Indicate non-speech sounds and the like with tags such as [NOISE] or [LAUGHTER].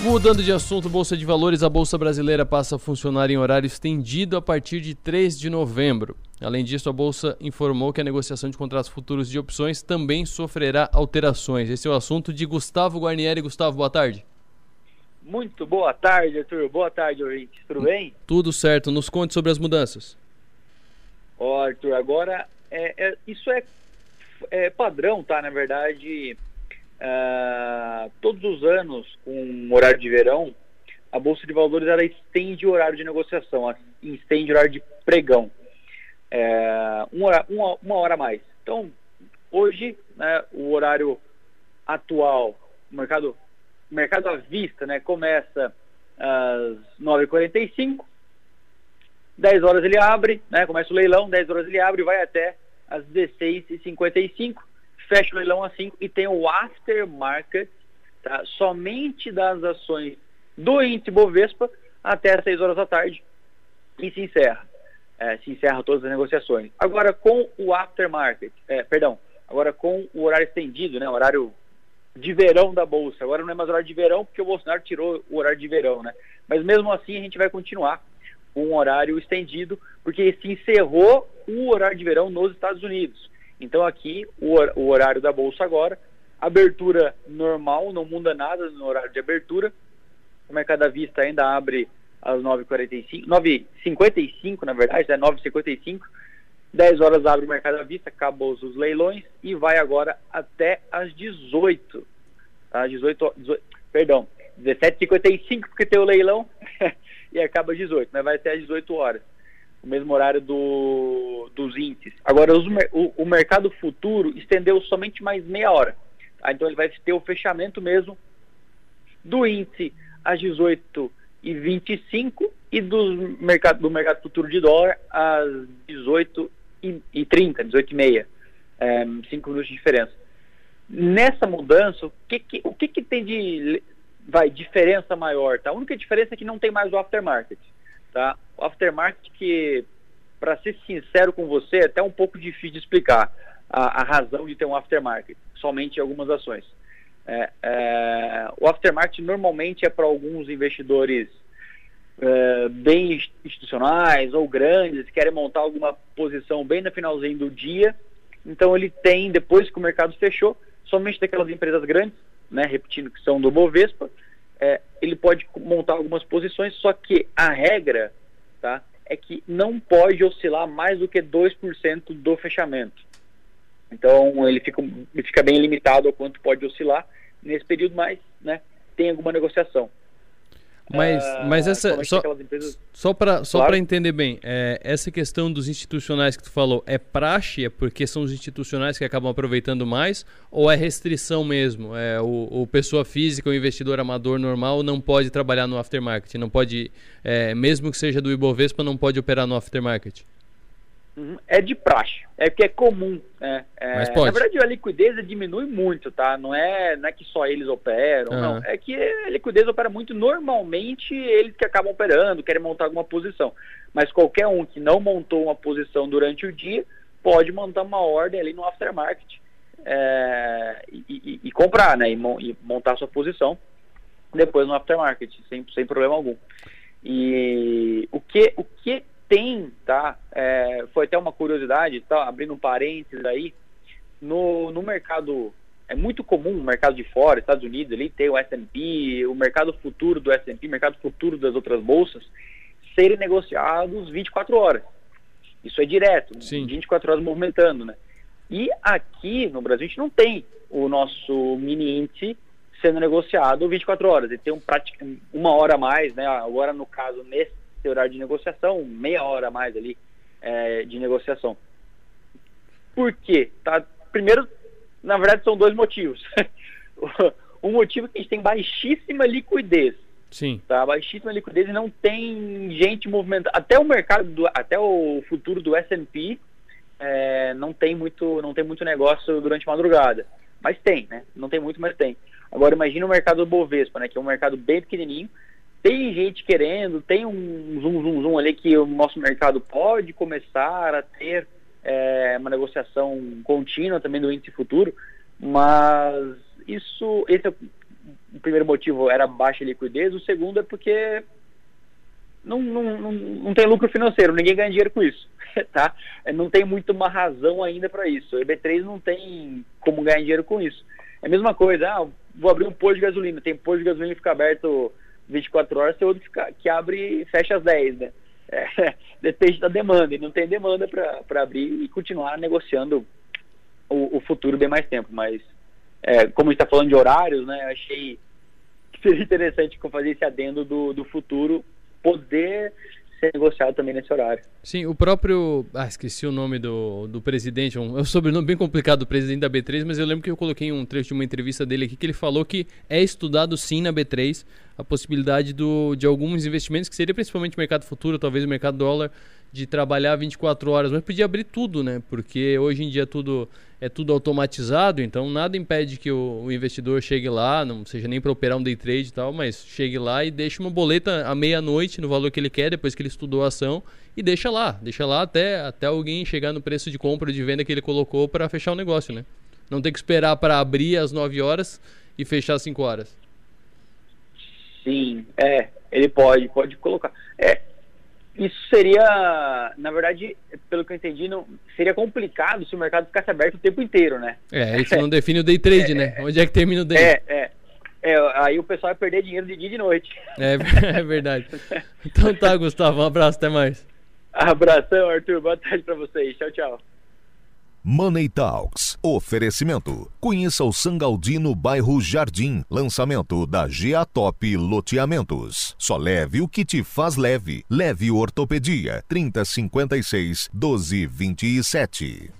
Mudando de assunto, Bolsa de Valores, a Bolsa Brasileira passa a funcionar em horário estendido a partir de 3 de novembro. Além disso, a Bolsa informou que a negociação de contratos futuros de opções também sofrerá alterações. Esse é o assunto de Gustavo Guarnieri. Gustavo, boa tarde. Muito boa tarde, Arthur. Boa tarde, ouvintes. Tudo bem? Tudo certo. Nos conte sobre as mudanças. Ó, Arthur, agora, é, é, isso é, é padrão, tá? Na verdade, Uh, todos os anos, com horário de verão, a Bolsa de Valores ela estende o horário de negociação, estende o horário de pregão. É, uma, uma, uma, hora a mais. Então, hoje, né, o horário atual, o mercado, mercado à vista, né, começa às 9h45, 10 horas ele abre, né, começa o leilão, 10 horas ele abre e vai até às 16h55 fecha o leilão a 5 e tem o aftermarket, tá? somente das ações do índice Bovespa até as 6 horas da tarde e se encerra. É, se encerra todas as negociações. Agora com o aftermarket, é, perdão, agora com o horário estendido, né, horário de verão da bolsa. Agora não é mais horário de verão porque o Bolsonaro tirou o horário de verão, né? Mas mesmo assim a gente vai continuar com um horário estendido porque se encerrou o horário de verão nos Estados Unidos. Então aqui o, horário da bolsa agora, abertura normal, não muda nada no horário de abertura. O mercado à vista ainda abre às 9h45, 9h55 na verdade, é né, 9h55. 10 horas abre o mercado à vista, acabou os leilões e vai agora até às 18. Tá? 18, 18 perdão, 17h55 porque tem o leilão [LAUGHS] e acaba às 18, mas vai até às 18 horas o mesmo horário do, dos índices. Agora, os, o, o, mercado futuro estendeu somente mais meia hora. Tá? Então, ele vai ter o fechamento mesmo do índice às 18 e 25 e do mercado, do mercado futuro de dólar às 18 e, e 30, 18 e meia. É, cinco minutos de diferença. Nessa mudança, o que, que o que, que tem de vai, diferença maior? Tá? A única diferença é que não tem mais o aftermarket. Tá? O aftermarket que, para ser sincero com você, é até um pouco difícil de explicar a, a razão de ter um aftermarket, somente em algumas ações. É, é, o aftermarket normalmente é para alguns investidores é, bem institucionais ou grandes, que querem montar alguma posição bem no finalzinho do dia. Então ele tem, depois que o mercado fechou, somente daquelas empresas grandes, né, repetindo que são do Bovespa, é, ele pode montar algumas posições, só que a regra tá, é que não pode oscilar mais do que 2% do fechamento. Então ele fica, ele fica bem limitado ao quanto pode oscilar nesse período, mas né, tem alguma negociação. Mas, uh, mas essa só, empresas... só para só claro. entender bem, é, essa questão dos institucionais que tu falou é praxe, é porque são os institucionais que acabam aproveitando mais, ou é restrição mesmo? É o, o pessoa física, o investidor amador normal não pode trabalhar no aftermarket, não pode, é, mesmo que seja do IBOVESPA, não pode operar no aftermarket. É de praxe, é porque é comum. Né? É. Na verdade, a liquidez diminui muito, tá? Não é, não é que só eles operam, uhum. não. É que a liquidez opera muito. Normalmente, eles que acabam operando, querem montar alguma posição. Mas qualquer um que não montou uma posição durante o dia, pode montar uma ordem ali no aftermarket é, e, e, e, comprar, né? E, e, montar sua posição depois no aftermarket, sem, sem problema algum. E o que, o que tem, tá? É, foi até uma curiosidade, tá? Abrindo um parênteses aí, no, no mercado é muito comum no mercado de fora, Estados Unidos, ali ter o S&P, o mercado futuro do S&P, mercado futuro das outras bolsas, serem negociados 24 horas. Isso é direto, Sim. 24 horas movimentando, né? E aqui no Brasil a gente não tem o nosso mini índice sendo negociado 24 horas. Ele tem um, uma hora a mais, né? Agora no caso nesse ter horário de negociação, meia hora a mais ali é, de negociação. Por quê? Tá? Primeiro, na verdade, são dois motivos. [LAUGHS] um motivo é que a gente tem baixíssima liquidez. Sim. Tá? Baixíssima liquidez e não tem gente movimentando. Até o mercado, do, até o futuro do S&P é, não tem muito, não tem muito negócio durante a madrugada. Mas tem, né? Não tem muito, mas tem. Agora imagina o mercado do Bovespa, né? Que é um mercado bem pequenininho tem gente querendo, tem um zoom, zoom, zoom ali que o nosso mercado pode começar a ter é, uma negociação contínua também do índice futuro, mas isso, esse é o primeiro motivo era baixa liquidez, o segundo é porque não, não, não, não tem lucro financeiro, ninguém ganha dinheiro com isso, [LAUGHS] tá? É, não tem muito uma razão ainda para isso. O EB3 não tem como ganhar dinheiro com isso. É a mesma coisa, ah, vou abrir um posto de gasolina, tem posto de gasolina que fica aberto 24 horas, tem outro que, abre e fecha às 10, né? É, [LAUGHS] depende da demanda, e não tem demanda para abrir e continuar negociando o, o, futuro bem mais tempo. Mas, é, como está falando de horários, né, achei [LAUGHS] que seria interessante fazer esse adendo do, do futuro poder ser negociado também nesse horário. Sim, o próprio. Ah, esqueci o nome do, do presidente, um, é um sobrenome bem complicado do presidente da B3, mas eu lembro que eu coloquei um trecho de uma entrevista dele aqui que ele falou que é estudado sim na B3 a possibilidade do, de alguns investimentos, que seria principalmente o mercado futuro, talvez o mercado dólar, de trabalhar 24 horas, mas podia abrir tudo, né? Porque hoje em dia tudo é tudo automatizado, então nada impede que o, o investidor chegue lá, não seja nem para operar um day trade e tal, mas chegue lá e deixe uma boleta à meia-noite no valor que ele quer, depois que ele estudou a ação, e deixa lá, deixa lá até, até alguém chegar no preço de compra ou de venda que ele colocou para fechar o negócio, né? Não tem que esperar para abrir às 9 horas e fechar às 5 horas. Sim, é, ele pode, pode colocar. É, isso seria, na verdade, pelo que eu entendi, não, seria complicado se o mercado ficasse aberto o tempo inteiro, né? É, isso não define o day trade, é, né? Onde é que termina o day? É, é, é. Aí o pessoal vai perder dinheiro de dia e de noite. É, [LAUGHS] é verdade. Então tá, Gustavo, um abraço, até mais. Abração, Arthur. Boa tarde para vocês. Tchau, tchau. Money Talks. Oferecimento. Conheça o Sangaldino bairro Jardim. Lançamento da GA Top Loteamentos. Só leve o que te faz leve. Leve Ortopedia. 3056 1227.